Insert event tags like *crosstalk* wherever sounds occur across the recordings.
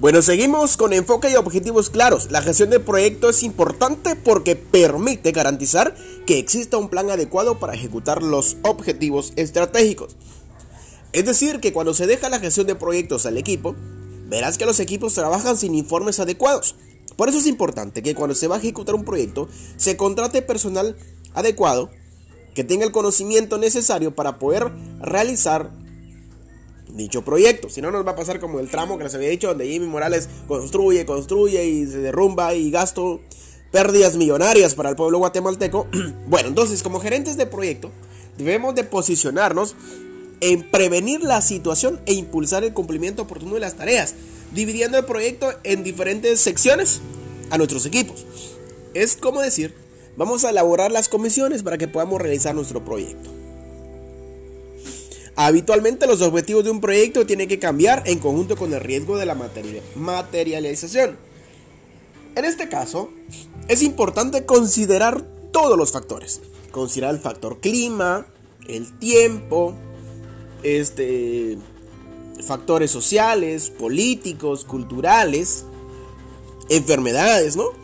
Bueno, seguimos con enfoque y objetivos claros. La gestión de proyecto es importante porque permite garantizar que exista un plan adecuado para ejecutar los objetivos estratégicos. Es decir, que cuando se deja la gestión de proyectos al equipo, verás que los equipos trabajan sin informes adecuados. Por eso es importante que cuando se va a ejecutar un proyecto, se contrate personal adecuado que tenga el conocimiento necesario para poder realizar dicho proyecto. Si no, nos va a pasar como el tramo que les había dicho, donde Jimmy Morales construye, construye y se derrumba y gasto pérdidas millonarias para el pueblo guatemalteco. *clears throat* bueno, entonces, como gerentes de proyecto, debemos de posicionarnos en prevenir la situación e impulsar el cumplimiento oportuno de las tareas, dividiendo el proyecto en diferentes secciones a nuestros equipos. Es como decir, vamos a elaborar las comisiones para que podamos realizar nuestro proyecto. Habitualmente los objetivos de un proyecto tienen que cambiar en conjunto con el riesgo de la materialización. En este caso, es importante considerar todos los factores. Considerar el factor clima, el tiempo, este, factores sociales, políticos, culturales, enfermedades, ¿no?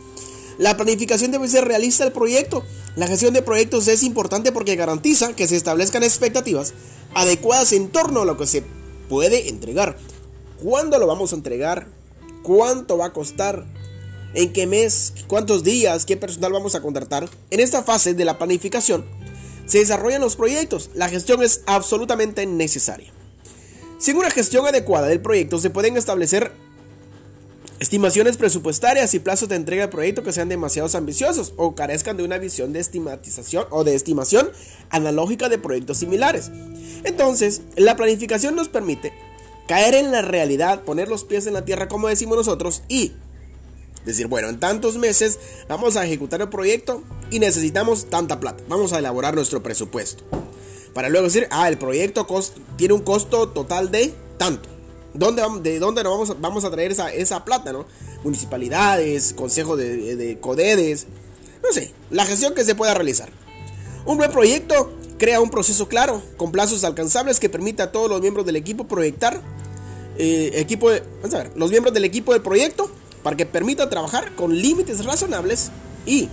La planificación debe ser realista del proyecto. La gestión de proyectos es importante porque garantiza que se establezcan expectativas adecuadas en torno a lo que se puede entregar. ¿Cuándo lo vamos a entregar? ¿Cuánto va a costar? ¿En qué mes? ¿Cuántos días? ¿Qué personal vamos a contratar? En esta fase de la planificación se desarrollan los proyectos. La gestión es absolutamente necesaria. Sin una gestión adecuada del proyecto se pueden establecer estimaciones presupuestarias y plazos de entrega del proyecto que sean demasiado ambiciosos o carezcan de una visión de estimatización o de estimación analógica de proyectos similares. Entonces, la planificación nos permite caer en la realidad, poner los pies en la tierra como decimos nosotros y decir, bueno, en tantos meses vamos a ejecutar el proyecto y necesitamos tanta plata. Vamos a elaborar nuestro presupuesto. Para luego decir, ah, el proyecto tiene un costo total de tanto. ¿Dónde, ¿De dónde nos vamos, vamos a traer esa, esa plata, no? Municipalidades, consejo de, de CODEDES, no sé, la gestión que se pueda realizar. Un buen proyecto crea un proceso claro, con plazos alcanzables que permita a todos los miembros del equipo proyectar, eh, equipo vamos a ver, los miembros del equipo del proyecto, para que permita trabajar con límites razonables y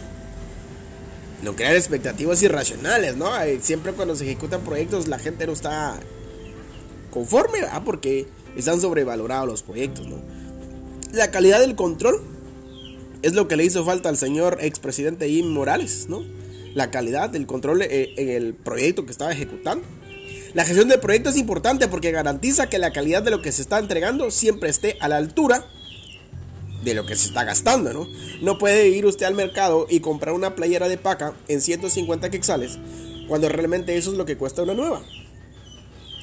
no crear expectativas irracionales, ¿no? Siempre cuando se ejecutan proyectos la gente no está conforme, ¿verdad? Porque están sobrevalorados los proyectos. La calidad del control es lo que le hizo falta al señor expresidente Jim Morales. La calidad del control eh, en el proyecto que estaba ejecutando. La gestión del proyecto es importante porque garantiza que la calidad de lo que se está entregando siempre esté a la altura de lo que se está gastando, ¿no? No puede ir usted al mercado y comprar una playera de paca en 150 quexales cuando realmente eso es lo que cuesta una nueva.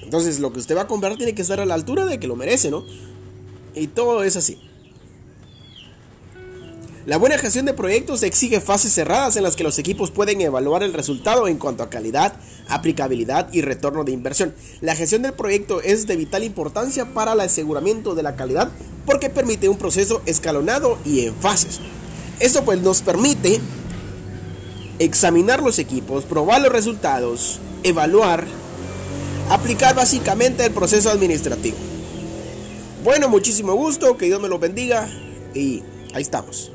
Entonces lo que usted va a comprar tiene que estar a la altura de que lo merece, ¿no? Y todo es así. La buena gestión de proyectos exige fases cerradas en las que los equipos pueden evaluar el resultado en cuanto a calidad, aplicabilidad y retorno de inversión. La gestión del proyecto es de vital importancia para el aseguramiento de la calidad porque permite un proceso escalonado y en fases. Esto pues nos permite examinar los equipos, probar los resultados, evaluar, aplicar básicamente el proceso administrativo. Bueno, muchísimo gusto, que Dios me lo bendiga y ahí estamos.